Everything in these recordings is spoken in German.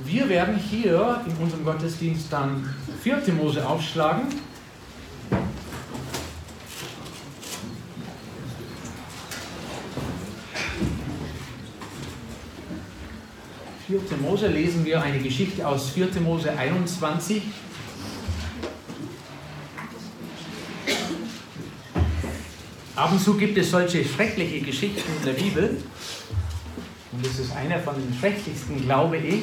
Wir werden hier in unserem Gottesdienst dann 4. Mose aufschlagen. Vierte Mose lesen wir eine Geschichte aus 4. Mose 21. Ab und zu gibt es solche schreckliche Geschichten in der Bibel. Und das ist einer von den schrecklichsten, glaube ich.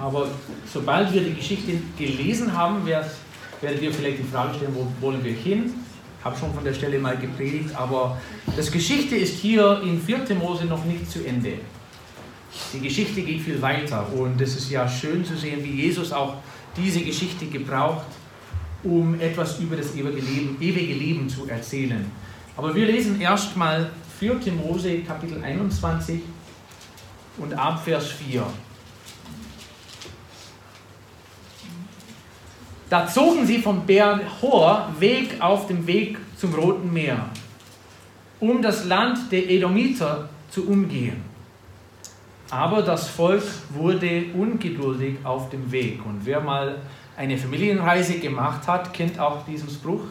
Aber sobald wir die Geschichte gelesen haben, werdet ihr vielleicht die Frage stellen, wo wollen wir hin? Ich habe schon von der Stelle mal gepredigt, aber das Geschichte ist hier in 4. Mose noch nicht zu Ende. Die Geschichte geht viel weiter und es ist ja schön zu sehen, wie Jesus auch diese Geschichte gebraucht, um etwas über das ewige Leben, ewige Leben zu erzählen. Aber wir lesen erstmal 4. Mose Kapitel 21 und ab Vers 4. Da zogen sie vom Berg Hor weg auf dem Weg zum Roten Meer, um das Land der Edomiter zu umgehen. Aber das Volk wurde ungeduldig auf dem Weg. Und wer mal eine Familienreise gemacht hat, kennt auch diesen Spruch.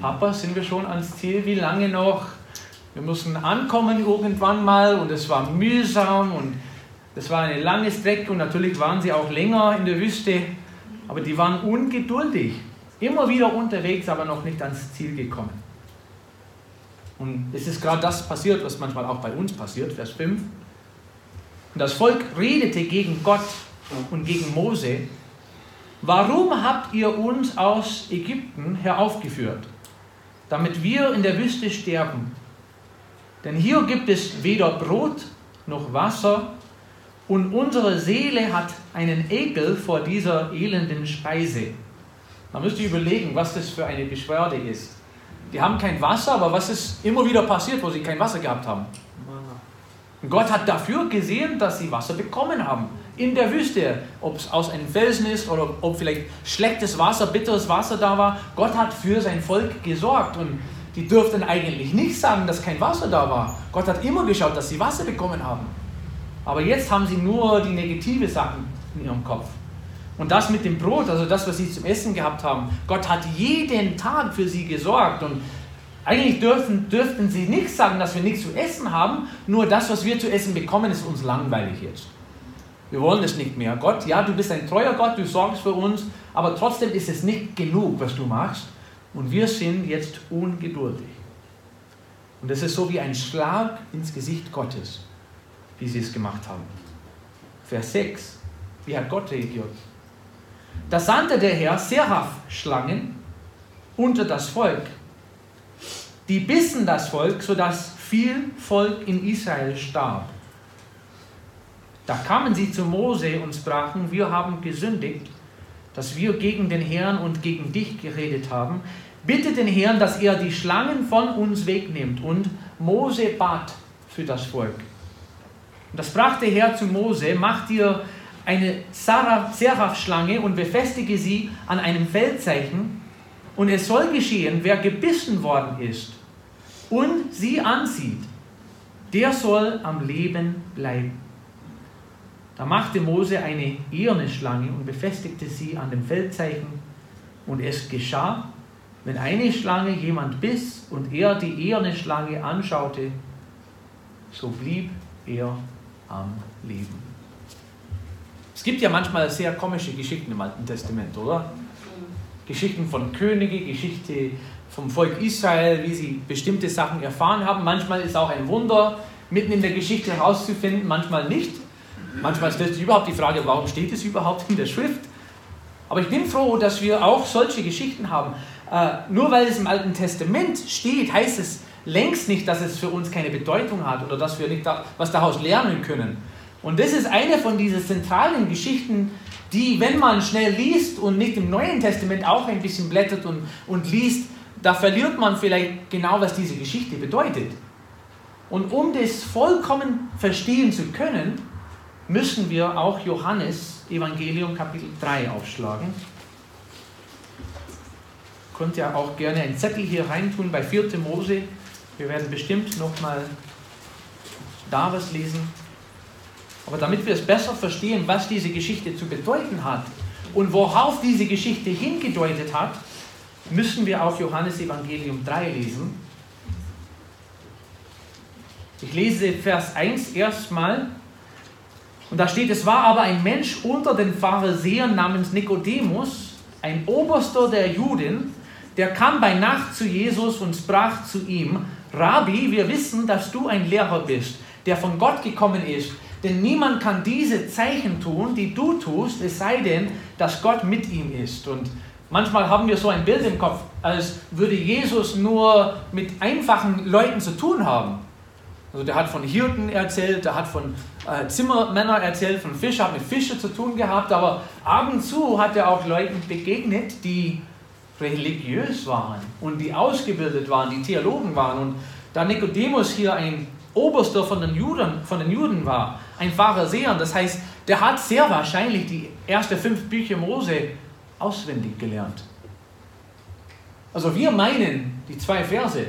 Papa, sind wir schon ans Ziel? Wie lange noch? Wir mussten ankommen irgendwann mal und es war mühsam und es war eine lange Strecke und natürlich waren sie auch länger in der Wüste, aber die waren ungeduldig. Immer wieder unterwegs, aber noch nicht ans Ziel gekommen. Und es ist gerade das passiert, was manchmal auch bei uns passiert, Vers 5. Und das Volk redete gegen Gott und gegen Mose. Warum habt ihr uns aus Ägypten heraufgeführt, damit wir in der Wüste sterben? Denn hier gibt es weder Brot noch Wasser und unsere Seele hat einen Ekel vor dieser elenden Speise. Man müsste überlegen, was das für eine Beschwerde ist. Die haben kein Wasser, aber was ist immer wieder passiert, wo sie kein Wasser gehabt haben? Und Gott hat dafür gesehen, dass sie Wasser bekommen haben. In der Wüste, ob es aus einem Felsen ist oder ob vielleicht schlechtes Wasser, bitteres Wasser da war. Gott hat für sein Volk gesorgt. Und die dürften eigentlich nicht sagen, dass kein Wasser da war. Gott hat immer geschaut, dass sie Wasser bekommen haben. Aber jetzt haben sie nur die negative Sachen in ihrem Kopf. Und das mit dem Brot, also das, was sie zum Essen gehabt haben, Gott hat jeden Tag für sie gesorgt. Und eigentlich dürfen, dürften sie nicht sagen, dass wir nichts zu essen haben, nur das, was wir zu essen bekommen, ist uns langweilig jetzt. Wir wollen es nicht mehr. Gott, ja, du bist ein treuer Gott, du sorgst für uns, aber trotzdem ist es nicht genug, was du machst. Und wir sind jetzt ungeduldig. Und das ist so wie ein Schlag ins Gesicht Gottes, wie sie es gemacht haben. Vers 6. Wie hat Gott reagiert? Da sandte der Herr Seraph-Schlangen unter das Volk die bissen das Volk, sodass viel Volk in Israel starb. Da kamen sie zu Mose und sprachen, wir haben gesündigt, dass wir gegen den Herrn und gegen dich geredet haben. Bitte den Herrn, dass er die Schlangen von uns wegnimmt. Und Mose bat für das Volk. Und das sprach der Herr zu Mose, mach dir eine Seraph-Schlange und befestige sie an einem Feldzeichen und es soll geschehen, wer gebissen worden ist und sie ansieht, der soll am Leben bleiben. Da machte Mose eine eherne Schlange und befestigte sie an dem Feldzeichen. Und es geschah, wenn eine Schlange jemand biss und er die eherne Schlange anschaute, so blieb er am Leben. Es gibt ja manchmal sehr komische Geschichten im Alten Testament, oder? Geschichten von Königen, Geschichte vom Volk Israel, wie sie bestimmte Sachen erfahren haben. Manchmal ist auch ein Wunder mitten in der Geschichte herauszufinden, manchmal nicht. Manchmal stellt sich überhaupt die Frage, warum steht es überhaupt in der Schrift? Aber ich bin froh, dass wir auch solche Geschichten haben. Äh, nur weil es im Alten Testament steht, heißt es längst nicht, dass es für uns keine Bedeutung hat oder dass wir nicht da, was daraus lernen können. Und das ist eine von diesen zentralen Geschichten, die, wenn man schnell liest und nicht im Neuen Testament auch ein bisschen blättert und, und liest, da verliert man vielleicht genau, was diese Geschichte bedeutet. Und um das vollkommen verstehen zu können, müssen wir auch Johannes Evangelium Kapitel 3 aufschlagen. Könnt ihr auch gerne einen Zettel hier reintun bei 4. Mose. Wir werden bestimmt nochmal da was lesen. Aber damit wir es besser verstehen, was diese Geschichte zu bedeuten hat und worauf diese Geschichte hingedeutet hat, müssen wir auf Johannes Evangelium 3 lesen. Ich lese Vers 1 erstmal. Und da steht, es war aber ein Mensch unter den Pharisäern namens Nikodemus, ein Oberster der Juden, der kam bei Nacht zu Jesus und sprach zu ihm, Rabbi, wir wissen, dass du ein Lehrer bist, der von Gott gekommen ist, denn niemand kann diese Zeichen tun, die du tust, es sei denn, dass Gott mit ihm ist. Und manchmal haben wir so ein Bild im Kopf, als würde Jesus nur mit einfachen Leuten zu tun haben. Also der hat von Hirten erzählt, der hat von äh, Zimmermännern erzählt, von Fischern, hat mit Fischen zu tun gehabt, aber ab und zu hat er auch Leuten begegnet, die religiös waren und die ausgebildet waren, die Theologen waren. Und da Nikodemus hier ein Oberster von den Juden, von den Juden war, ein Pharisäer, das heißt, der hat sehr wahrscheinlich die ersten fünf Bücher Mose auswendig gelernt. Also wir meinen, die zwei Verse,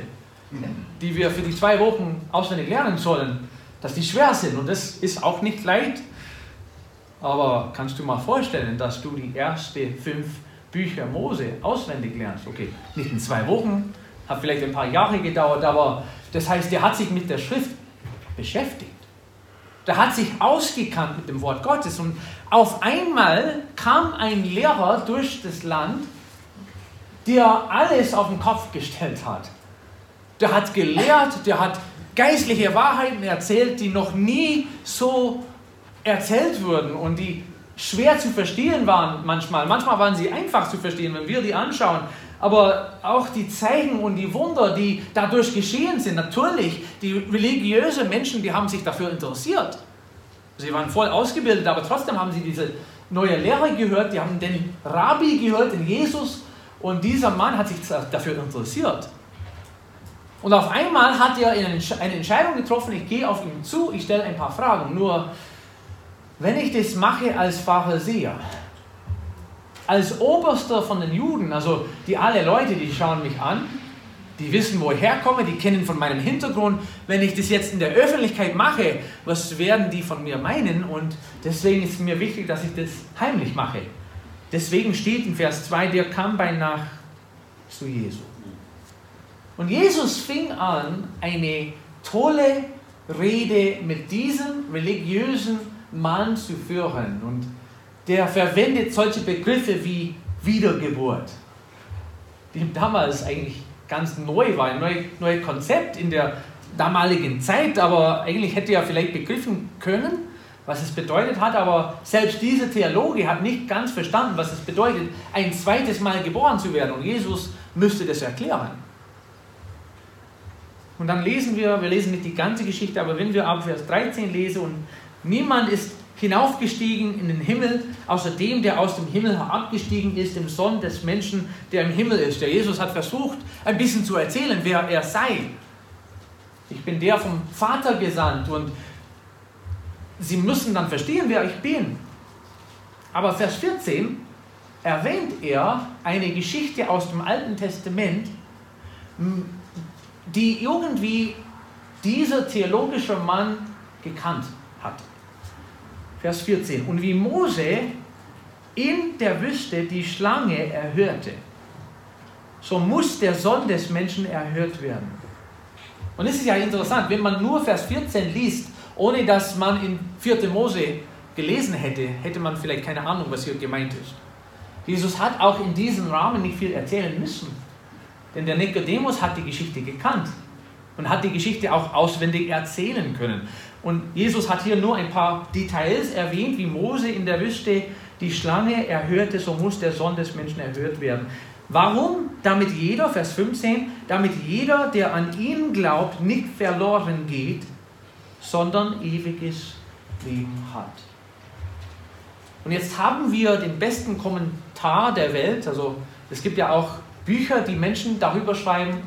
die wir für die zwei Wochen auswendig lernen sollen, dass die schwer sind. Und das ist auch nicht leicht. Aber kannst du mal vorstellen, dass du die ersten fünf Bücher Mose auswendig lernst? Okay, nicht in zwei Wochen, hat vielleicht ein paar Jahre gedauert, aber das heißt, der hat sich mit der Schrift beschäftigt. Der hat sich ausgekannt mit dem Wort Gottes. Und auf einmal kam ein Lehrer durch das Land, der alles auf den Kopf gestellt hat der hat gelehrt, der hat geistliche Wahrheiten erzählt, die noch nie so erzählt wurden und die schwer zu verstehen waren manchmal. Manchmal waren sie einfach zu verstehen, wenn wir die anschauen. Aber auch die Zeichen und die Wunder, die dadurch geschehen sind, natürlich, die religiösen Menschen, die haben sich dafür interessiert. Sie waren voll ausgebildet, aber trotzdem haben sie diese neue Lehre gehört, die haben den Rabbi gehört, den Jesus, und dieser Mann hat sich dafür interessiert. Und auf einmal hat er eine Entscheidung getroffen, ich gehe auf ihn zu, ich stelle ein paar Fragen. Nur, wenn ich das mache als Pharisäer, als Oberster von den Juden, also die alle Leute, die schauen mich an, die wissen, wo ich herkomme, die kennen von meinem Hintergrund. Wenn ich das jetzt in der Öffentlichkeit mache, was werden die von mir meinen? Und deswegen ist es mir wichtig, dass ich das heimlich mache. Deswegen steht in Vers 2, der kam bei Nacht zu Jesus. Und Jesus fing an, eine tolle Rede mit diesem religiösen Mann zu führen. Und der verwendet solche Begriffe wie Wiedergeburt, die damals eigentlich ganz neu war, ein neues neue Konzept in der damaligen Zeit, aber eigentlich hätte er vielleicht begriffen können, was es bedeutet hat, aber selbst diese Theologe hat nicht ganz verstanden, was es bedeutet, ein zweites Mal geboren zu werden. Und Jesus müsste das erklären. Und dann lesen wir, wir lesen nicht die ganze Geschichte, aber wenn wir ab Vers 13 lesen und niemand ist hinaufgestiegen in den Himmel, außer dem, der aus dem Himmel herabgestiegen ist, dem Sohn des Menschen, der im Himmel ist. Der Jesus hat versucht, ein bisschen zu erzählen, wer er sei. Ich bin der vom Vater gesandt und sie müssen dann verstehen, wer ich bin. Aber Vers 14 erwähnt er eine Geschichte aus dem Alten Testament, die irgendwie dieser theologische Mann gekannt hat. Vers 14. Und wie Mose in der Wüste die Schlange erhörte, so muss der Sohn des Menschen erhört werden. Und es ist ja interessant, wenn man nur Vers 14 liest, ohne dass man in 4. Mose gelesen hätte, hätte man vielleicht keine Ahnung, was hier gemeint ist. Jesus hat auch in diesem Rahmen nicht viel erzählen müssen. Denn der Nikodemus hat die Geschichte gekannt und hat die Geschichte auch auswendig erzählen können. Und Jesus hat hier nur ein paar Details erwähnt, wie Mose in der Wüste die Schlange erhörte, so muss der Sohn des Menschen erhört werden. Warum? Damit jeder, Vers 15, damit jeder, der an ihn glaubt, nicht verloren geht, sondern ewiges Leben hat. Und jetzt haben wir den besten Kommentar der Welt. Also es gibt ja auch Bücher, die Menschen darüber schreiben,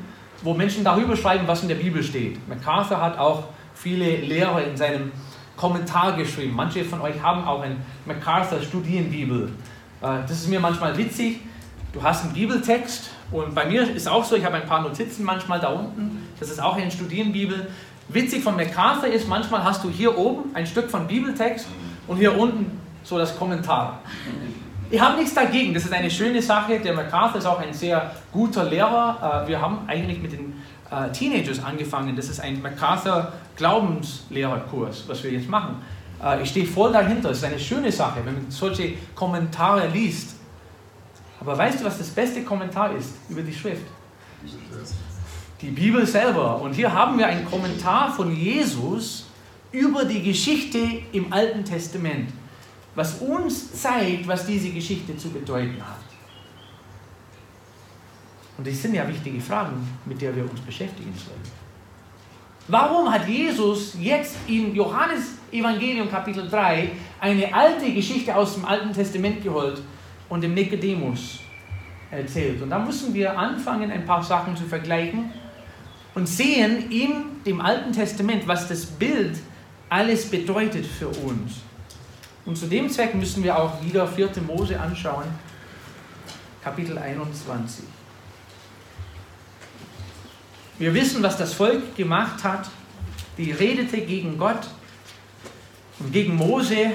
wo Menschen darüber schreiben, was in der Bibel steht. MacArthur hat auch viele Lehrer in seinem Kommentar geschrieben. Manche von euch haben auch ein MacArthur Studienbibel. Äh, das ist mir manchmal witzig. Du hast einen Bibeltext und bei mir ist auch so, ich habe ein paar Notizen manchmal da unten. Das ist auch eine Studienbibel. Witzig von MacArthur ist, manchmal hast du hier oben ein Stück von Bibeltext und hier unten so das Kommentar. Ich habe nichts dagegen, das ist eine schöne Sache. Der MacArthur ist auch ein sehr guter Lehrer. Äh, wir haben eigentlich mit den äh, Teenagers angefangen. Das ist ein MacArthur Glaubenslehrerkurs, was wir jetzt machen. Äh, ich stehe voll dahinter. Es ist eine schöne Sache, wenn man solche Kommentare liest. Aber weißt du, was das beste Kommentar ist über die Schrift? Die Bibel selber. Und hier haben wir einen Kommentar von Jesus über die Geschichte im Alten Testament, was uns zeigt, was diese Geschichte zu bedeuten hat. Und das sind ja wichtige Fragen, mit der wir uns beschäftigen sollen. Warum hat Jesus jetzt in Johannes Evangelium Kapitel 3 eine alte Geschichte aus dem Alten Testament geholt und dem Nikodemus erzählt? Und da müssen wir anfangen, ein paar Sachen zu vergleichen und sehen in dem Alten Testament, was das Bild alles bedeutet für uns. Und zu dem Zweck müssen wir auch wieder 4. Mose anschauen, Kapitel 21. Wir wissen, was das Volk gemacht hat. Die redete gegen Gott und gegen Mose.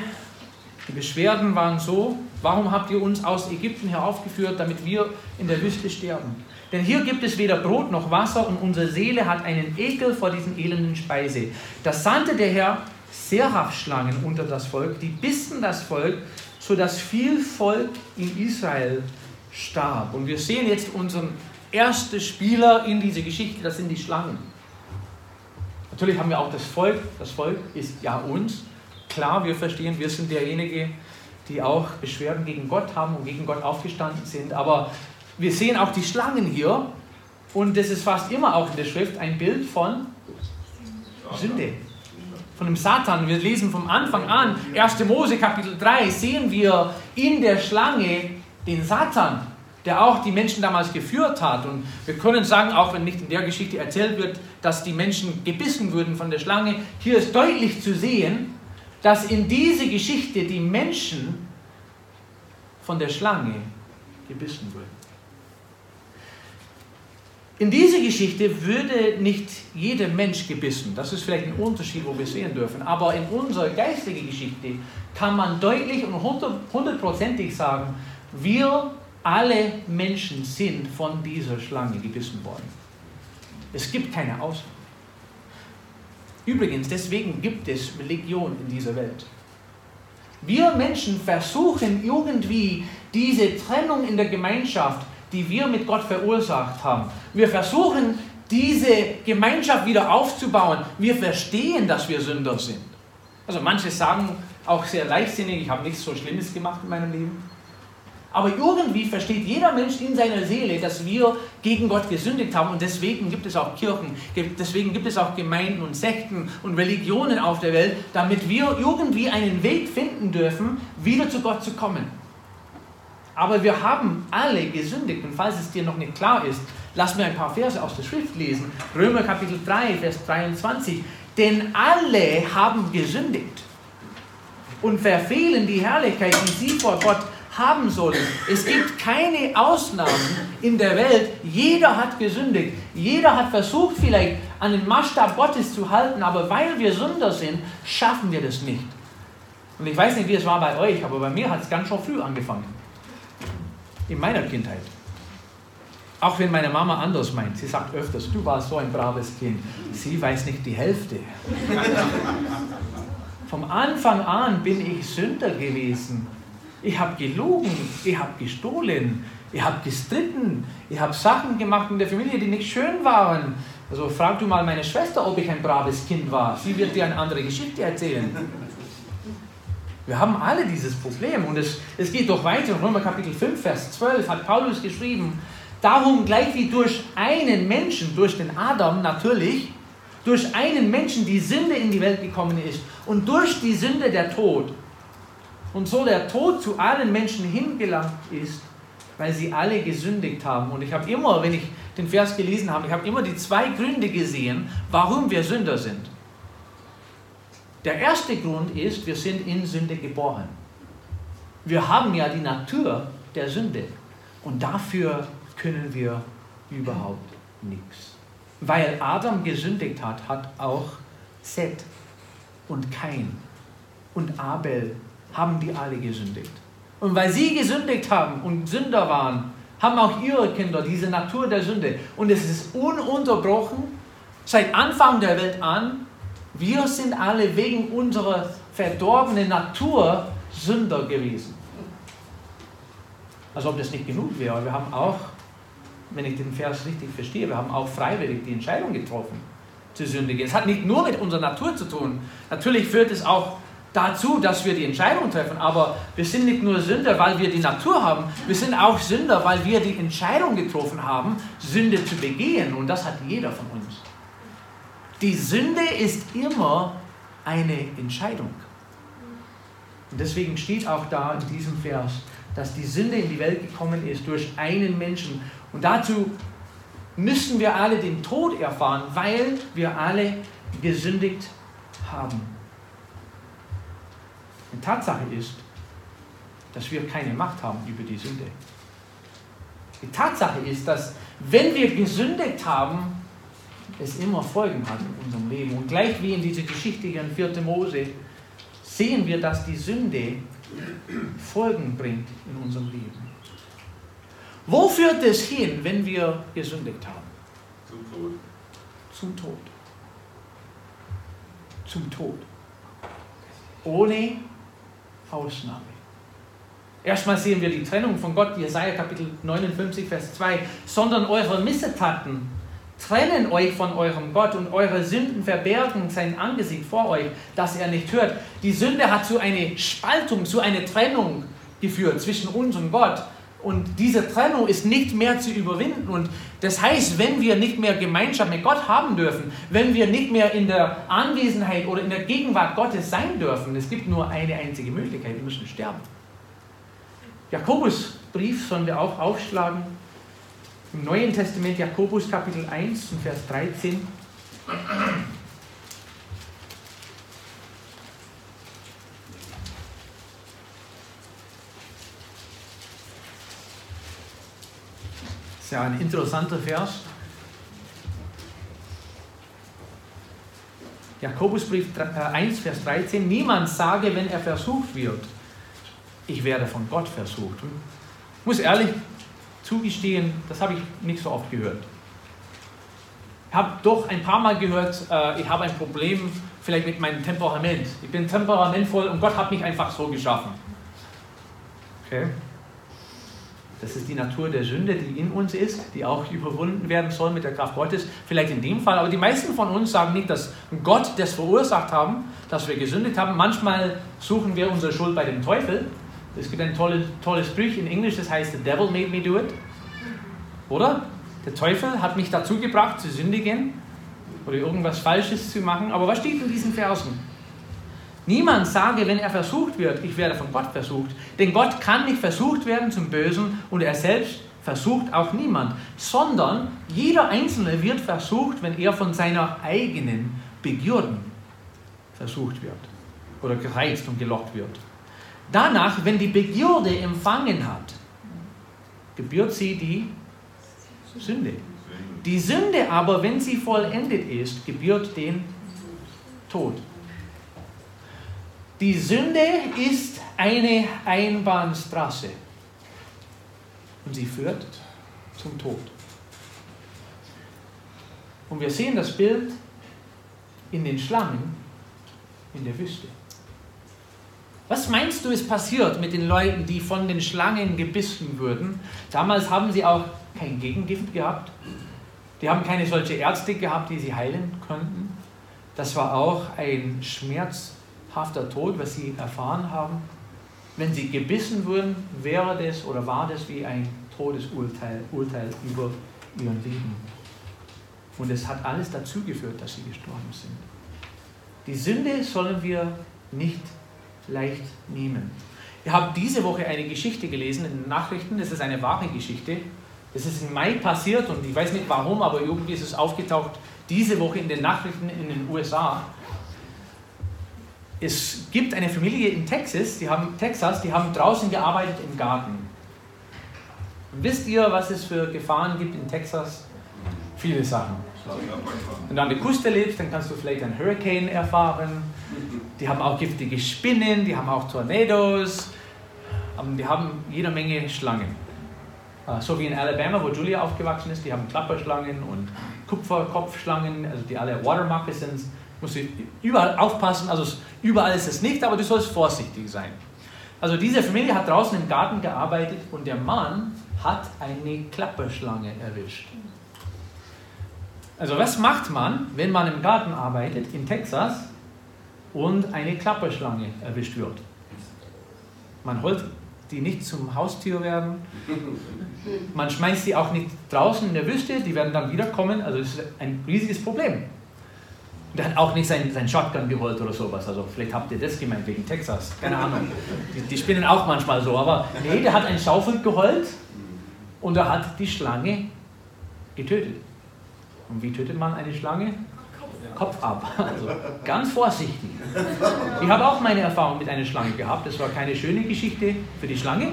Die Beschwerden waren so, warum habt ihr uns aus Ägypten heraufgeführt, damit wir in der Wüste sterben? Denn hier gibt es weder Brot noch Wasser und unsere Seele hat einen Ekel vor diesen elenden Speise. Da sandte der Herr Seraph-Schlangen unter das Volk, die bissen das Volk, sodass viel Volk in Israel starb. Und wir sehen jetzt unseren ersten Spieler in diese Geschichte, das sind die Schlangen. Natürlich haben wir auch das Volk, das Volk ist ja uns. Klar, wir verstehen, wir sind derjenige, die auch Beschwerden gegen Gott haben und gegen Gott aufgestanden sind. Aber wir sehen auch die Schlangen hier und das ist fast immer auch in der Schrift ein Bild von Sünde von dem Satan. Wir lesen vom Anfang an, 1. Mose Kapitel 3, sehen wir in der Schlange den Satan, der auch die Menschen damals geführt hat. Und wir können sagen, auch wenn nicht in der Geschichte erzählt wird, dass die Menschen gebissen wurden von der Schlange, hier ist deutlich zu sehen, dass in diese Geschichte die Menschen von der Schlange gebissen wurden. In dieser Geschichte würde nicht jeder Mensch gebissen. Das ist vielleicht ein Unterschied, wo wir sehen dürfen. Aber in unserer geistigen Geschichte kann man deutlich und hundertprozentig sagen, wir alle Menschen sind von dieser Schlange gebissen worden. Es gibt keine Ausnahme. Übrigens, deswegen gibt es Religion in dieser Welt. Wir Menschen versuchen irgendwie diese Trennung in der Gemeinschaft die wir mit Gott verursacht haben. Wir versuchen, diese Gemeinschaft wieder aufzubauen. Wir verstehen, dass wir Sünder sind. Also manche sagen auch sehr leichtsinnig, ich habe nichts so Schlimmes gemacht in meinem Leben. Aber irgendwie versteht jeder Mensch in seiner Seele, dass wir gegen Gott gesündigt haben und deswegen gibt es auch Kirchen, deswegen gibt es auch Gemeinden und Sekten und Religionen auf der Welt, damit wir irgendwie einen Weg finden dürfen, wieder zu Gott zu kommen. Aber wir haben alle gesündigt. Und falls es dir noch nicht klar ist, lass mir ein paar Verse aus der Schrift lesen. Römer Kapitel 3, Vers 23. Denn alle haben gesündigt und verfehlen die Herrlichkeit, die sie vor Gott haben sollen. Es gibt keine Ausnahmen in der Welt. Jeder hat gesündigt. Jeder hat versucht, vielleicht an den Maßstab Gottes zu halten, aber weil wir Sünder sind, schaffen wir das nicht. Und ich weiß nicht, wie es war bei euch, aber bei mir hat es ganz schön früh angefangen in meiner Kindheit. Auch wenn meine Mama anders meint, sie sagt öfters, du warst so ein braves Kind. Sie weiß nicht die Hälfte. Vom Anfang an bin ich Sünder gewesen. Ich habe gelogen, ich habe gestohlen, ich habe gestritten, ich habe Sachen gemacht in der Familie, die nicht schön waren. Also frag du mal meine Schwester, ob ich ein braves Kind war. Sie wird dir eine andere Geschichte erzählen. Wir haben alle dieses Problem und es, es geht doch weiter. Römer Kapitel 5, Vers 12 hat Paulus geschrieben, darum gleich wie durch einen Menschen, durch den Adam natürlich, durch einen Menschen die Sünde in die Welt gekommen ist und durch die Sünde der Tod. Und so der Tod zu allen Menschen hingelangt ist, weil sie alle gesündigt haben. Und ich habe immer, wenn ich den Vers gelesen habe, ich habe immer die zwei Gründe gesehen, warum wir Sünder sind. Der erste Grund ist, wir sind in Sünde geboren. Wir haben ja die Natur der Sünde und dafür können wir überhaupt nichts. Weil Adam gesündigt hat, hat auch Seth und Kain und Abel haben die alle gesündigt. Und weil sie gesündigt haben und Sünder waren, haben auch ihre Kinder diese Natur der Sünde. Und es ist ununterbrochen seit Anfang der Welt an. Wir sind alle wegen unserer verdorbenen Natur Sünder gewesen. Als ob das nicht genug wäre. Wir haben auch, wenn ich den Vers richtig verstehe, wir haben auch freiwillig die Entscheidung getroffen, zu sündigen. Es hat nicht nur mit unserer Natur zu tun. Natürlich führt es auch dazu, dass wir die Entscheidung treffen. Aber wir sind nicht nur Sünder, weil wir die Natur haben. Wir sind auch Sünder, weil wir die Entscheidung getroffen haben, Sünde zu begehen. Und das hat jeder von uns. Die Sünde ist immer eine Entscheidung. Und deswegen steht auch da in diesem Vers, dass die Sünde in die Welt gekommen ist durch einen Menschen. Und dazu müssen wir alle den Tod erfahren, weil wir alle gesündigt haben. Und Tatsache ist, dass wir keine Macht haben über die Sünde. Die Tatsache ist, dass wenn wir gesündigt haben, es immer Folgen hat in unserem Leben. Und gleich wie in dieser Geschichte hier in 4. Mose sehen wir, dass die Sünde Folgen bringt in unserem Leben. Wo führt es hin, wenn wir gesündigt haben? Zum Tod. Zum Tod. Zum Tod. Ohne Ausnahme. Erstmal sehen wir die Trennung von Gott, Jesaja Kapitel 59, Vers 2. Sondern eure Missetaten trennen euch von eurem Gott und eure Sünden verbergen sein Angesicht vor euch, dass er nicht hört. Die Sünde hat zu einer Spaltung, zu einer Trennung geführt zwischen uns und Gott. Und diese Trennung ist nicht mehr zu überwinden. Und das heißt, wenn wir nicht mehr Gemeinschaft mit Gott haben dürfen, wenn wir nicht mehr in der Anwesenheit oder in der Gegenwart Gottes sein dürfen, es gibt nur eine einzige Möglichkeit, wir müssen sterben. Jakobusbrief sollen wir auch aufschlagen. Im Neuen Testament Jakobus Kapitel 1 und Vers 13. ist ja ein interessanter Vers. Jakobusbrief 1, Vers 13. Niemand sage, wenn er versucht wird, ich werde von Gott versucht. Ich muss ehrlich zugestehen, das habe ich nicht so oft gehört. Ich habe doch ein paar Mal gehört, äh, ich habe ein Problem vielleicht mit meinem Temperament. Ich bin temperamentvoll und Gott hat mich einfach so geschaffen. Okay. Das ist die Natur der Sünde, die in uns ist, die auch überwunden werden soll mit der Kraft Gottes. Vielleicht in dem Fall, aber die meisten von uns sagen nicht, dass Gott das verursacht haben, dass wir gesündigt haben. Manchmal suchen wir unsere Schuld bei dem Teufel. Es gibt ein tolles, tolles Buch in Englisch, das heißt The Devil Made Me Do It. Oder? Der Teufel hat mich dazu gebracht, zu sündigen oder irgendwas Falsches zu machen. Aber was steht in diesen Versen? Niemand sage, wenn er versucht wird, ich werde von Gott versucht. Denn Gott kann nicht versucht werden zum Bösen und er selbst versucht auch niemand, sondern jeder Einzelne wird versucht, wenn er von seiner eigenen Begierden versucht wird oder gereizt und gelockt wird. Danach, wenn die Begierde empfangen hat, gebührt sie die Sünde. Die Sünde aber, wenn sie vollendet ist, gebührt den Tod. Die Sünde ist eine Einbahnstraße und sie führt zum Tod. Und wir sehen das Bild in den Schlangen in der Wüste. Was meinst du, ist passiert mit den Leuten, die von den Schlangen gebissen wurden? Damals haben sie auch kein Gegengift gehabt. Die haben keine solche Ärzte gehabt, die sie heilen konnten. Das war auch ein Schmerz hafter Tod, was sie erfahren haben. Wenn sie gebissen wurden, wäre das oder war das wie ein Todesurteil Urteil über ihren Leben. Und es hat alles dazu geführt, dass sie gestorben sind. Die Sünde sollen wir nicht leicht nehmen. Ich habe diese Woche eine Geschichte gelesen in den Nachrichten. Das ist eine wahre Geschichte. Das ist im Mai passiert und ich weiß nicht warum, aber irgendwie ist es aufgetaucht diese Woche in den Nachrichten in den USA es gibt eine Familie in Texas, die haben, Texas, die haben draußen gearbeitet im Garten. Wisst ihr, was es für Gefahren gibt in Texas? viele Sachen. Wenn du an der Küste lebst, dann kannst du vielleicht einen Hurricane erfahren. Die haben auch giftige Spinnen, die haben auch Tornados, die haben jede Menge Schlangen. Äh, so wie in Alabama, wo Julia aufgewachsen ist, die haben Klapperschlangen und Kupferkopfschlangen, also die alle Watermarke sind. Musst du überall aufpassen, also überall ist es nicht, aber du sollst vorsichtig sein. Also diese Familie hat draußen im Garten gearbeitet und der Mann hat eine Klapperschlange erwischt. Also was macht man, wenn man im Garten arbeitet in Texas und eine Klapperschlange erwischt wird? Man holt die nicht zum Haustier werden. Man schmeißt sie auch nicht draußen in der Wüste, die werden dann wiederkommen. Also das ist ein riesiges Problem. Der hat auch nicht seinen sein Shotgun geholt oder sowas. Also vielleicht habt ihr das gemeint wegen Texas. Keine Ahnung. Die, die spinnen auch manchmal so. Aber nee, der hat ein Schaufel geholt und er hat die Schlange getötet. Und wie tötet man eine Schlange? Kopf ab. Also ganz vorsichtig. Ich habe auch meine Erfahrung mit einer Schlange gehabt. Das war keine schöne Geschichte für die Schlange.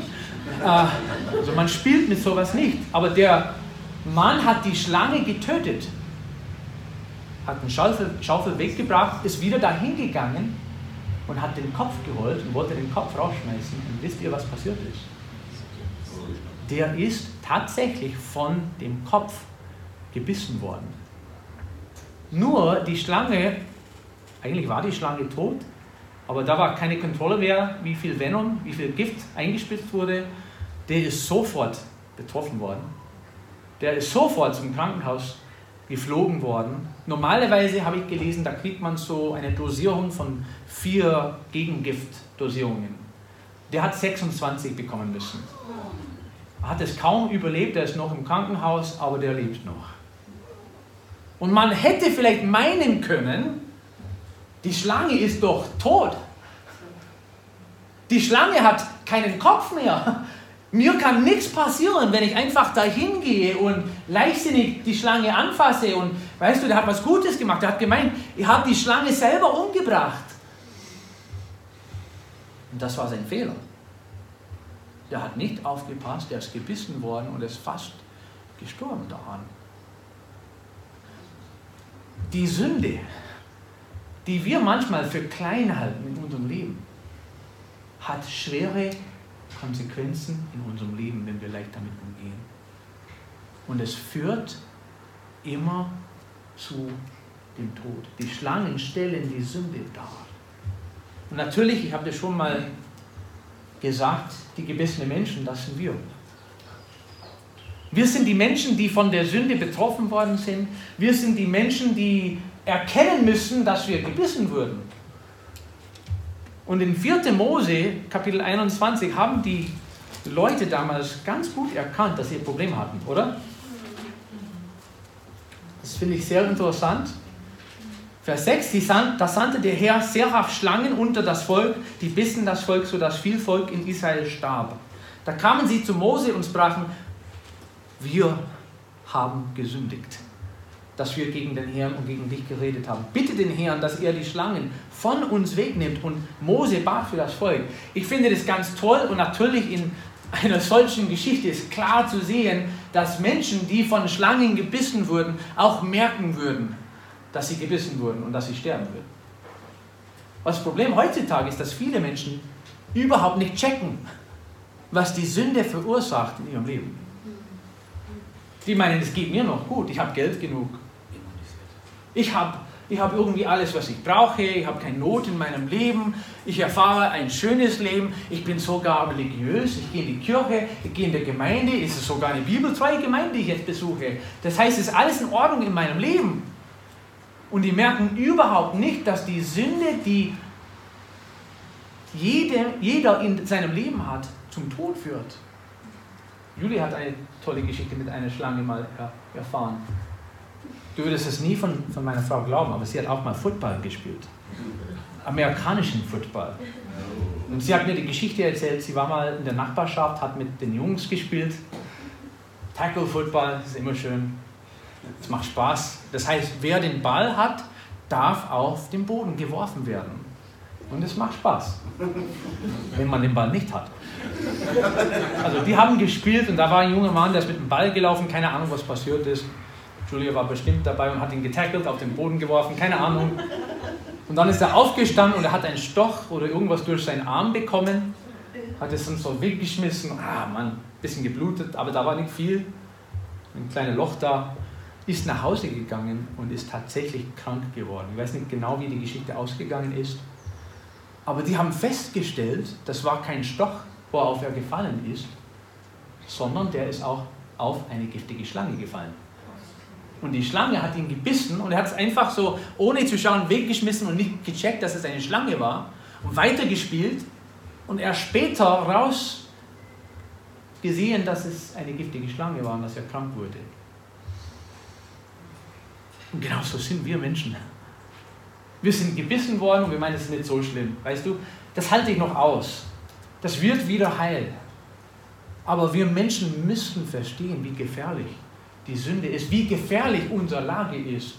Äh, also man spielt mit sowas nicht. Aber der Mann hat die Schlange getötet, hat einen Schaufel, Schaufel weggebracht, ist wieder dahin gegangen und hat den Kopf geholt und wollte den Kopf rausschmeißen. Und wisst ihr, was passiert ist? Der ist tatsächlich von dem Kopf gebissen worden. Nur die Schlange, eigentlich war die Schlange tot, aber da war keine Kontrolle mehr, wie viel Venom, wie viel Gift eingespritzt wurde. Der ist sofort betroffen worden. Der ist sofort zum Krankenhaus geflogen worden. Normalerweise habe ich gelesen, da kriegt man so eine Dosierung von vier Gegengiftdosierungen. Der hat 26 bekommen müssen. Hat es kaum überlebt, er ist noch im Krankenhaus, aber der lebt noch. Und man hätte vielleicht meinen können, die Schlange ist doch tot. Die Schlange hat keinen Kopf mehr. Mir kann nichts passieren, wenn ich einfach dahin gehe und leichtsinnig die Schlange anfasse und weißt du, der hat was Gutes gemacht. Der hat gemeint, ihr habt die Schlange selber umgebracht. Und das war sein Fehler. Der hat nicht aufgepasst, der ist gebissen worden und ist fast gestorben daran die Sünde, die wir manchmal für klein halten in unserem Leben, hat schwere Konsequenzen in unserem Leben, wenn wir leicht damit umgehen. Und es führt immer zu dem Tod. Die Schlangen stellen die Sünde dar. Und natürlich, ich habe das schon mal gesagt, die gebessenen Menschen, das sind wir. Wir sind die Menschen, die von der Sünde betroffen worden sind. Wir sind die Menschen, die erkennen müssen, dass wir gebissen wurden. Und in 4. Mose, Kapitel 21, haben die Leute damals ganz gut erkannt, dass sie ein Problem hatten, oder? Das finde ich sehr interessant. Vers 6, da sandte der Herr Seraph Schlangen unter das Volk, die bissen das Volk, sodass viel Volk in Israel starb. Da kamen sie zu Mose und sprachen, wir haben gesündigt, dass wir gegen den Herrn und gegen dich geredet haben. Bitte den Herrn, dass er die Schlangen von uns wegnimmt. Und Mose bat für das Volk. Ich finde das ganz toll und natürlich in einer solchen Geschichte ist klar zu sehen, dass Menschen, die von Schlangen gebissen wurden, auch merken würden, dass sie gebissen wurden und dass sie sterben würden. Das Problem heutzutage ist, dass viele Menschen überhaupt nicht checken, was die Sünde verursacht in ihrem Leben. Die meinen, es geht mir noch gut, ich habe Geld genug. Ich habe ich hab irgendwie alles, was ich brauche, ich habe keine Not in meinem Leben, ich erfahre ein schönes Leben, ich bin sogar religiös, ich gehe in die Kirche, ich gehe in die Gemeinde, es ist sogar eine bibeltreue Gemeinde, die ich jetzt besuche. Das heißt, es ist alles in Ordnung in meinem Leben. Und die merken überhaupt nicht, dass die Sünde, die jede, jeder in seinem Leben hat, zum Tod führt. Julie hat eine tolle Geschichte mit einer Schlange mal erfahren. Du würdest es nie von, von meiner Frau glauben, aber sie hat auch mal Football gespielt. Amerikanischen Football. Und sie hat mir die Geschichte erzählt, sie war mal in der Nachbarschaft, hat mit den Jungs gespielt. Tackle Football ist immer schön. Es macht Spaß. Das heißt, wer den Ball hat, darf auf den Boden geworfen werden. Und es macht Spaß, wenn man den Ball nicht hat. Also die haben gespielt und da war ein junger Mann, der ist mit dem Ball gelaufen, keine Ahnung, was passiert ist. Julia war bestimmt dabei und hat ihn getackelt, auf den Boden geworfen, keine Ahnung. Und dann ist er aufgestanden und er hat einen Stoch oder irgendwas durch seinen Arm bekommen, hat es dann so weggeschmissen. Ah, Mann, bisschen geblutet, aber da war nicht viel. Ein kleines Loch da. Ist nach Hause gegangen und ist tatsächlich krank geworden. Ich weiß nicht genau, wie die Geschichte ausgegangen ist. Aber die haben festgestellt, das war kein Stoch, worauf er gefallen ist, sondern der ist auch auf eine giftige Schlange gefallen. Und die Schlange hat ihn gebissen und er hat es einfach so, ohne zu schauen, weggeschmissen und nicht gecheckt, dass es eine Schlange war und weitergespielt. Und er später raus gesehen, dass es eine giftige Schlange war und dass er krank wurde. Und genauso sind wir Menschen. Wir sind gebissen worden und wir meinen, es ist nicht so schlimm. Weißt du, das halte ich noch aus. Das wird wieder heil. Aber wir Menschen müssen verstehen, wie gefährlich die Sünde ist, wie gefährlich unsere Lage ist.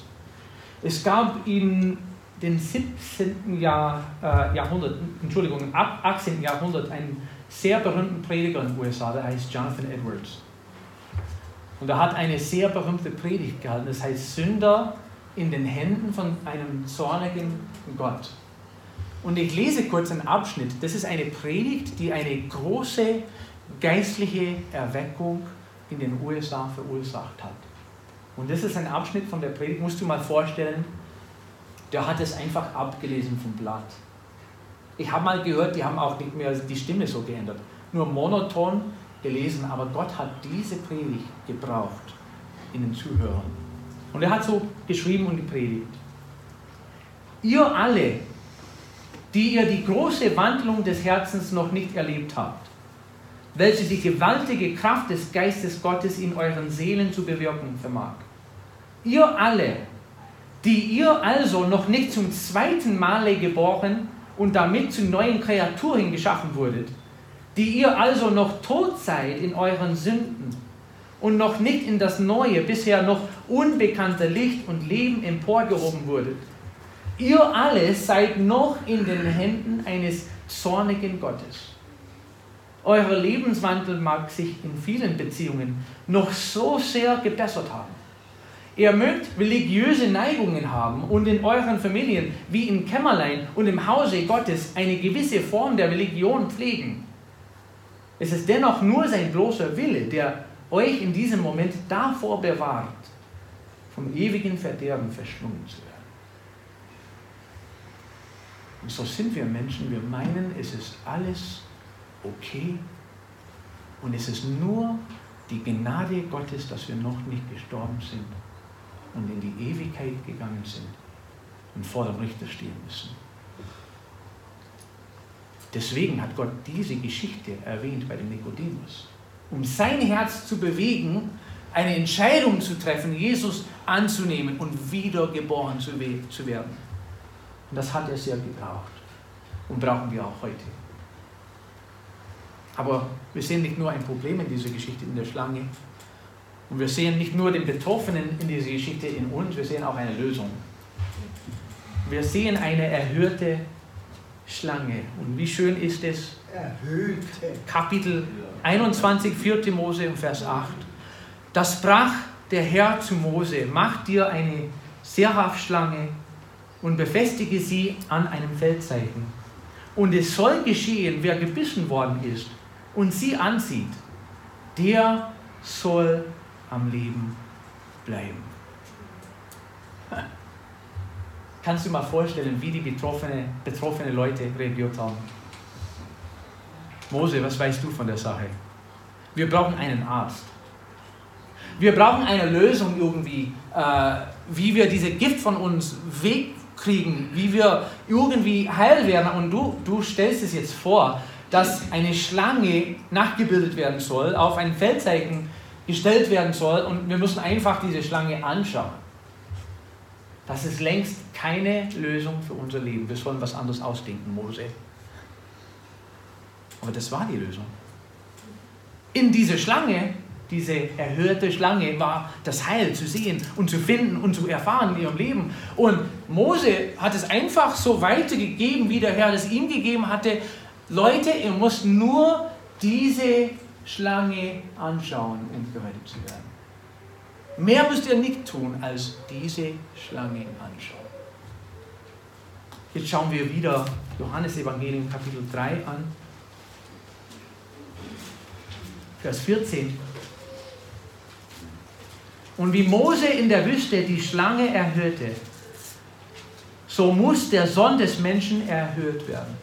Es gab in den 17. Jahr, äh, Jahrhundert, Entschuldigung, ab 18. Jahrhundert einen sehr berühmten Prediger in den USA, der heißt Jonathan Edwards. Und er hat eine sehr berühmte Predigt gehalten, das heißt Sünder in den Händen von einem zornigen Gott. Und ich lese kurz einen Abschnitt. Das ist eine Predigt, die eine große geistliche Erweckung in den USA verursacht hat. Und das ist ein Abschnitt von der Predigt, musst du mal vorstellen, der hat es einfach abgelesen vom Blatt. Ich habe mal gehört, die haben auch nicht mehr die Stimme so geändert. Nur monoton gelesen, aber Gott hat diese Predigt gebraucht in den Zuhörern. Und er hat so geschrieben und gepredigt. Ihr alle, die ihr die große Wandlung des Herzens noch nicht erlebt habt, welche die gewaltige Kraft des Geistes Gottes in euren Seelen zu bewirken vermag. Ihr alle, die ihr also noch nicht zum zweiten Male geboren und damit zu neuen Kreaturen geschaffen wurdet, die ihr also noch tot seid in euren Sünden und noch nicht in das neue, bisher noch unbekannte Licht und Leben emporgehoben wurdet, ihr alle seid noch in den Händen eines zornigen Gottes euer Lebenswandel mag sich in vielen Beziehungen noch so sehr gebessert haben. Ihr mögt religiöse Neigungen haben und in euren Familien wie im Kämmerlein und im Hause Gottes eine gewisse Form der Religion pflegen. Es ist dennoch nur sein bloßer Wille, der euch in diesem Moment davor bewahrt, vom ewigen Verderben verschlungen zu werden. Und so sind wir Menschen, wir meinen, es ist alles okay. Und es ist nur die Gnade Gottes, dass wir noch nicht gestorben sind und in die Ewigkeit gegangen sind und vor dem Richter stehen müssen. Deswegen hat Gott diese Geschichte erwähnt bei dem Nikodemus, um sein Herz zu bewegen, eine Entscheidung zu treffen, Jesus anzunehmen und wiedergeboren zu werden. Und das hat er sehr gebraucht und brauchen wir auch heute. Aber wir sehen nicht nur ein Problem in dieser Geschichte in der Schlange. Und wir sehen nicht nur den Betroffenen in dieser Geschichte in uns, wir sehen auch eine Lösung. Wir sehen eine erhöhte Schlange. Und wie schön ist es? Erhöhte. Kapitel 21, 4. Mose, Vers 8. Da sprach der Herr zu Mose: Mach dir eine Seraph-Schlange und befestige sie an einem Feldzeichen. Und es soll geschehen, wer gebissen worden ist und sie ansieht, der soll am Leben bleiben. Kannst du mal vorstellen, wie die betroffene, betroffene Leute reagiert haben? Mose, was weißt du von der Sache? Wir brauchen einen Arzt. Wir brauchen eine Lösung irgendwie, äh, wie wir diese Gift von uns wegkriegen, wie wir irgendwie heil werden. Und du, du stellst es jetzt vor, dass eine Schlange nachgebildet werden soll, auf ein Feldzeichen gestellt werden soll und wir müssen einfach diese Schlange anschauen. Das ist längst keine Lösung für unser Leben. Wir sollen was anderes ausdenken, Mose. Aber das war die Lösung. In dieser Schlange, diese erhöhte Schlange, war das Heil zu sehen und zu finden und zu erfahren in ihrem Leben. Und Mose hat es einfach so weitergegeben, wie der Herr es ihm gegeben hatte. Leute, ihr müsst nur diese Schlange anschauen, um gerettet zu werden. Mehr müsst ihr nicht tun, als diese Schlange anschauen. Jetzt schauen wir wieder Johannes Evangelium Kapitel 3 an. Vers 14. Und wie Mose in der Wüste die Schlange erhörte, so muss der Sohn des Menschen erhöht werden.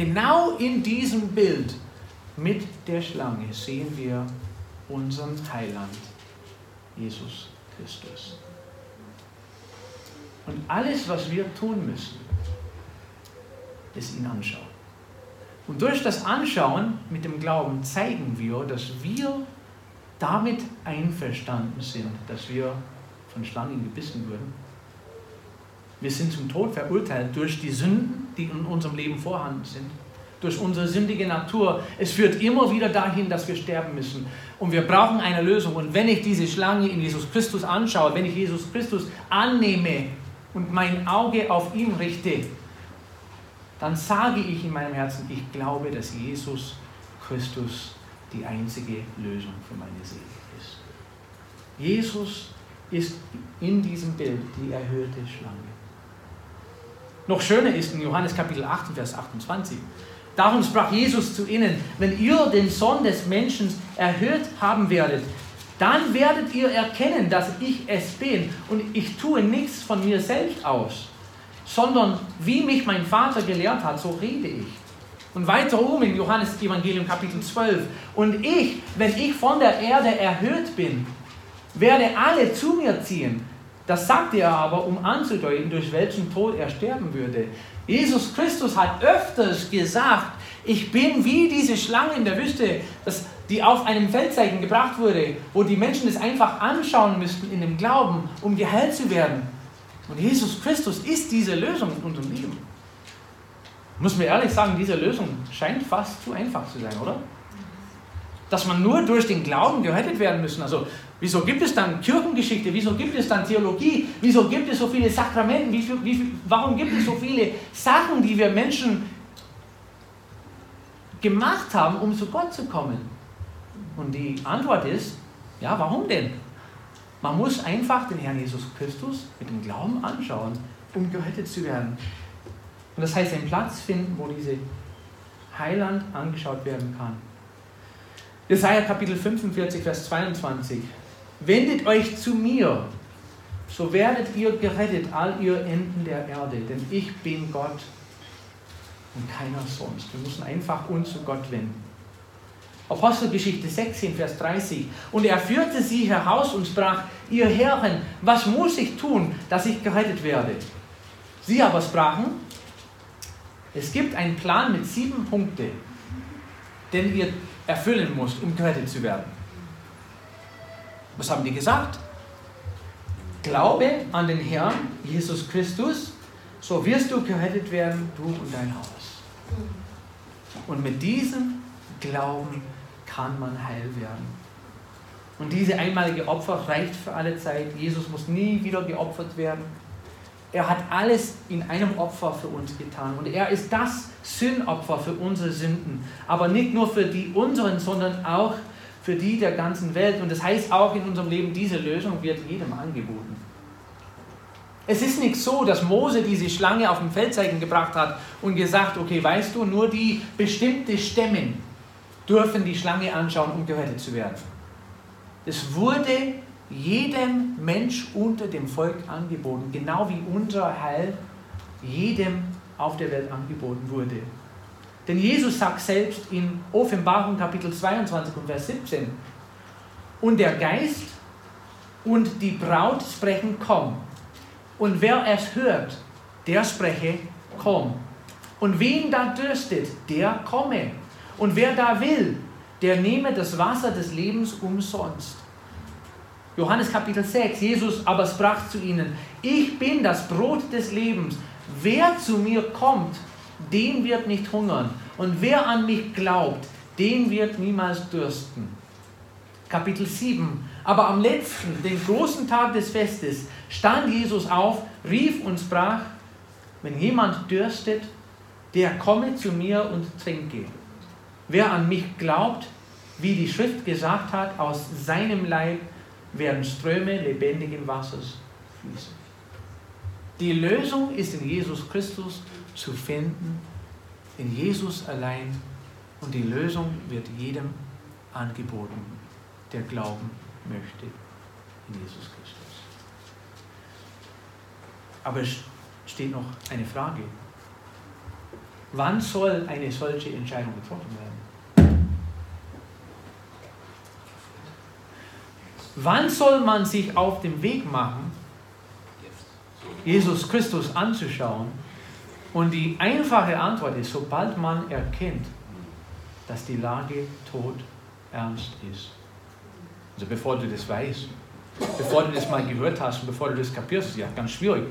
Genau in diesem Bild mit der Schlange sehen wir unseren Heiland, Jesus Christus. Und alles, was wir tun müssen, ist ihn anschauen. Und durch das Anschauen mit dem Glauben zeigen wir, dass wir damit einverstanden sind, dass wir von Schlangen gebissen wurden. Wir sind zum Tod verurteilt durch die Sünden, die in unserem Leben vorhanden sind, durch unsere sündige Natur. Es führt immer wieder dahin, dass wir sterben müssen. Und wir brauchen eine Lösung. Und wenn ich diese Schlange in Jesus Christus anschaue, wenn ich Jesus Christus annehme und mein Auge auf ihn richte, dann sage ich in meinem Herzen, ich glaube, dass Jesus Christus die einzige Lösung für meine Seele ist. Jesus ist in diesem Bild die erhöhte Schlange. Noch schöner ist in Johannes Kapitel 8, Vers 28. Darum sprach Jesus zu ihnen, wenn ihr den Sohn des Menschen erhöht haben werdet, dann werdet ihr erkennen, dass ich es bin und ich tue nichts von mir selbst aus, sondern wie mich mein Vater gelehrt hat, so rede ich. Und weiter oben in Johannes Evangelium Kapitel 12. Und ich, wenn ich von der Erde erhöht bin, werde alle zu mir ziehen. Das sagte er aber, um anzudeuten, durch welchen Tod er sterben würde. Jesus Christus hat öfters gesagt, ich bin wie diese Schlange in der Wüste, das, die auf einem Feldzeichen gebracht wurde, wo die Menschen es einfach anschauen müssten in dem Glauben, um geheilt zu werden. Und Jesus Christus ist diese Lösung in unserem Leben. Muss mir ehrlich sagen, diese Lösung scheint fast zu einfach zu sein, oder? Dass man nur durch den Glauben gerettet werden müssen. Also, wieso gibt es dann Kirchengeschichte? Wieso gibt es dann Theologie? Wieso gibt es so viele Sakramenten? Wie wie warum gibt es so viele Sachen, die wir Menschen gemacht haben, um zu Gott zu kommen? Und die Antwort ist, ja, warum denn? Man muss einfach den Herrn Jesus Christus mit dem Glauben anschauen, um gerettet zu werden. Und das heißt, einen Platz finden, wo diese Heiland angeschaut werden kann. Jesaja Kapitel 45, Vers 22. Wendet euch zu mir, so werdet ihr gerettet, all ihr Enden der Erde, denn ich bin Gott und keiner sonst. Wir müssen einfach uns zu Gott wenden. Apostelgeschichte 16, Vers 30. Und er führte sie heraus und sprach, ihr Herren, was muss ich tun, dass ich gerettet werde? Sie aber sprachen, es gibt einen Plan mit sieben Punkten, den ihr erfüllen müsst, um gerettet zu werden. Was haben die gesagt? Glaube an den Herrn Jesus Christus, so wirst du gerettet werden, du und dein Haus. Und mit diesem Glauben kann man heil werden. Und diese einmalige Opfer reicht für alle Zeit. Jesus muss nie wieder geopfert werden. Er hat alles in einem Opfer für uns getan. Und er ist das Sündopfer für unsere Sünden. Aber nicht nur für die unseren, sondern auch für die der ganzen Welt. Und das heißt auch in unserem Leben, diese Lösung wird jedem angeboten. Es ist nicht so, dass Mose diese Schlange auf dem Feldzeichen gebracht hat und gesagt, okay, weißt du, nur die bestimmte Stämmen dürfen die Schlange anschauen, um gerettet zu werden. Es wurde jedem Mensch unter dem Volk angeboten, genau wie unser Heil jedem auf der Welt angeboten wurde. Denn Jesus sagt selbst in Offenbarung Kapitel 22 und Vers 17, und der Geist und die Braut sprechen, komm. Und wer es hört, der spreche, komm. Und wen da dürstet, der komme. Und wer da will, der nehme das Wasser des Lebens umsonst. Johannes Kapitel 6, Jesus aber sprach zu ihnen, ich bin das Brot des Lebens. Wer zu mir kommt, den wird nicht hungern. Und wer an mich glaubt, den wird niemals dürsten. Kapitel 7. Aber am letzten, den großen Tag des Festes, stand Jesus auf, rief und sprach, wenn jemand dürstet, der komme zu mir und trinke. Wer an mich glaubt, Wie die Schrift gesagt hat, aus seinem Leib werden Ströme lebendigen Wassers fließen. Die Lösung ist in Jesus Christus zu finden, in Jesus allein. Und die Lösung wird jedem angeboten, der glauben möchte in Jesus Christus. Aber es steht noch eine Frage. Wann soll eine solche Entscheidung getroffen werden? Wann soll man sich auf den Weg machen, Jesus Christus anzuschauen? Und die einfache Antwort ist, sobald man erkennt, dass die Lage tot ernst ist. Also bevor du das weißt, bevor du das mal gehört hast und bevor du das kapierst, ist ja ganz schwierig.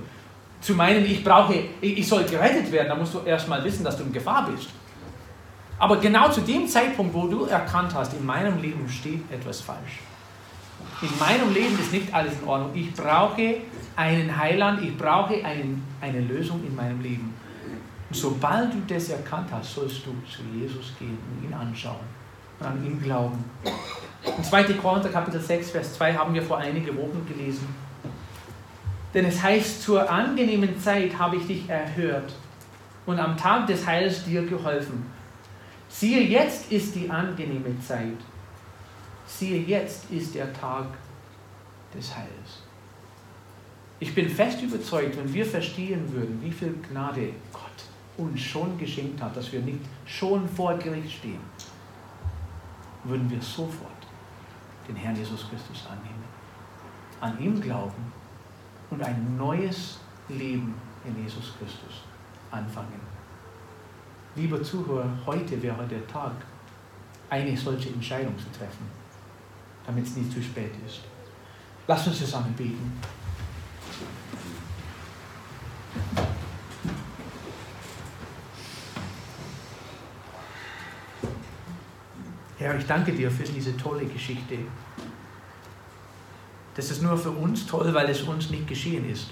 Zu meinen, ich brauche, ich soll gerettet werden, da musst du erst mal wissen, dass du in Gefahr bist. Aber genau zu dem Zeitpunkt, wo du erkannt hast, in meinem Leben steht etwas falsch. In meinem Leben ist nicht alles in Ordnung. Ich brauche einen Heiland, ich brauche einen, eine Lösung in meinem Leben. Und sobald du das erkannt hast, sollst du zu Jesus gehen und ihn anschauen und an ihn glauben. In 2. Korinther Kapitel 6, Vers 2 haben wir vor einigen Wochen gelesen. Denn es heißt, zur angenehmen Zeit habe ich dich erhört und am Tag des Heils dir geholfen. Siehe, jetzt ist die angenehme Zeit. Siehe, jetzt ist der Tag des Heils. Ich bin fest überzeugt, wenn wir verstehen würden, wie viel Gnade Gott uns schon geschenkt hat, dass wir nicht schon vor Gericht stehen, würden wir sofort den Herrn Jesus Christus annehmen, an ihm glauben und ein neues Leben in Jesus Christus anfangen. Lieber Zuhörer, heute wäre der Tag, eine solche Entscheidung zu treffen, damit es nicht zu spät ist. Lass uns zusammen beten. Herr, ich danke dir für diese tolle Geschichte. Das ist nur für uns toll, weil es uns nicht geschehen ist.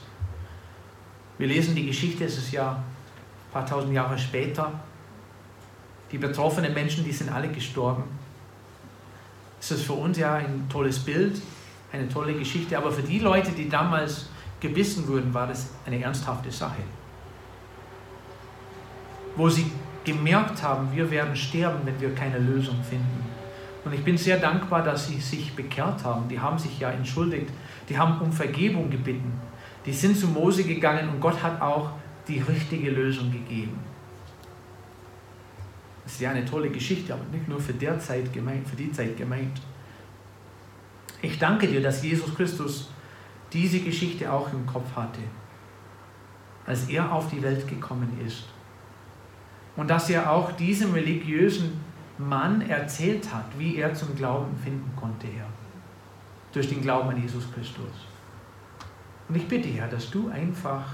Wir lesen die Geschichte, es ist ja ein paar tausend Jahre später. Die betroffenen Menschen, die sind alle gestorben. Es ist für uns ja ein tolles Bild, eine tolle Geschichte, aber für die Leute, die damals gebissen wurden, war das eine ernsthafte Sache. Wo sie gemerkt haben, wir werden sterben, wenn wir keine Lösung finden. Und ich bin sehr dankbar, dass sie sich bekehrt haben. Die haben sich ja entschuldigt. Die haben um Vergebung gebeten. Die sind zu Mose gegangen und Gott hat auch die richtige Lösung gegeben. Das ist ja eine tolle Geschichte, aber nicht nur für, der Zeit gemeint, für die Zeit gemeint. Ich danke dir, dass Jesus Christus diese Geschichte auch im Kopf hatte, als er auf die Welt gekommen ist und dass er auch diesem religiösen Mann erzählt hat, wie er zum Glauben finden konnte, Herr. Durch den Glauben an Jesus Christus. Und ich bitte, Herr, dass du einfach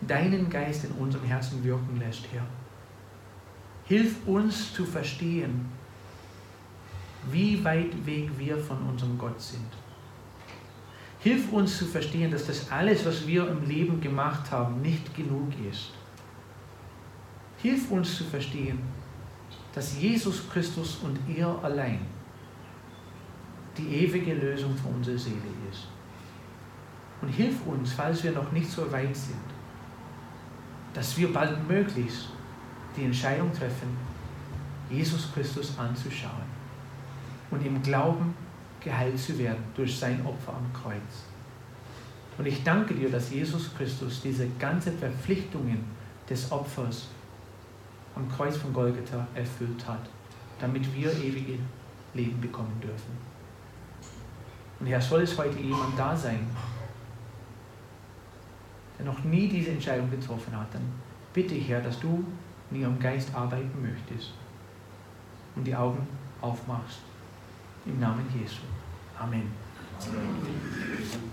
deinen Geist in unserem Herzen wirken lässt, Herr. Hilf uns zu verstehen, wie weit weg wir von unserem Gott sind. Hilf uns zu verstehen, dass das alles, was wir im Leben gemacht haben, nicht genug ist. Hilf uns zu verstehen, dass Jesus Christus und er allein die ewige Lösung für unsere Seele ist. Und hilf uns, falls wir noch nicht so weit sind, dass wir bald möglichst die Entscheidung treffen, Jesus Christus anzuschauen und im Glauben geheilt zu werden durch sein Opfer am Kreuz. Und ich danke dir, dass Jesus Christus diese ganzen Verpflichtungen des Opfers am Kreuz von Golgatha erfüllt hat, damit wir ewige Leben bekommen dürfen. Und Herr, soll es heute jemand da sein, der noch nie diese Entscheidung getroffen hat, dann bitte ich, Herr, dass du in ihrem Geist arbeiten möchtest und die Augen aufmachst. Im Namen Jesu. Amen. Amen.